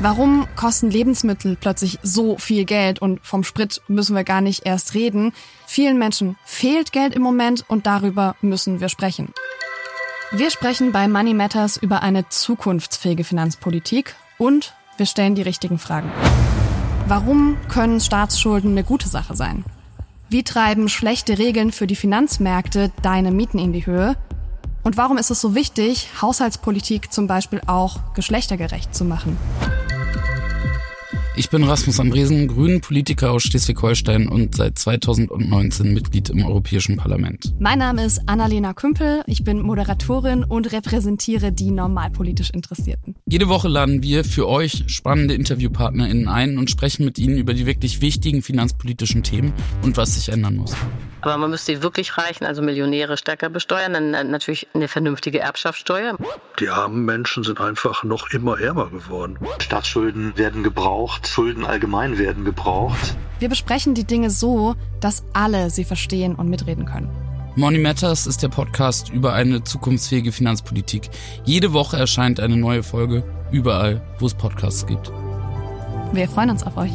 Warum kosten Lebensmittel plötzlich so viel Geld und vom Sprit müssen wir gar nicht erst reden? Vielen Menschen fehlt Geld im Moment und darüber müssen wir sprechen. Wir sprechen bei Money Matters über eine zukunftsfähige Finanzpolitik und wir stellen die richtigen Fragen. Warum können Staatsschulden eine gute Sache sein? Wie treiben schlechte Regeln für die Finanzmärkte deine Mieten in die Höhe? Und warum ist es so wichtig, Haushaltspolitik zum Beispiel auch geschlechtergerecht zu machen? Ich bin Rasmus Andresen, grünen Politiker aus Schleswig-Holstein und seit 2019 Mitglied im Europäischen Parlament. Mein Name ist Annalena Kümpel. Ich bin Moderatorin und repräsentiere die normalpolitisch Interessierten. Jede Woche laden wir für euch spannende InterviewpartnerInnen ein und sprechen mit ihnen über die wirklich wichtigen finanzpolitischen Themen und was sich ändern muss. Aber man müsste die wirklich Reichen, also Millionäre, stärker besteuern. Dann natürlich eine vernünftige Erbschaftssteuer. Die armen Menschen sind einfach noch immer ärmer geworden. Staatsschulden werden gebraucht, Schulden allgemein werden gebraucht. Wir besprechen die Dinge so, dass alle sie verstehen und mitreden können. Money Matters ist der Podcast über eine zukunftsfähige Finanzpolitik. Jede Woche erscheint eine neue Folge, überall, wo es Podcasts gibt. Wir freuen uns auf euch.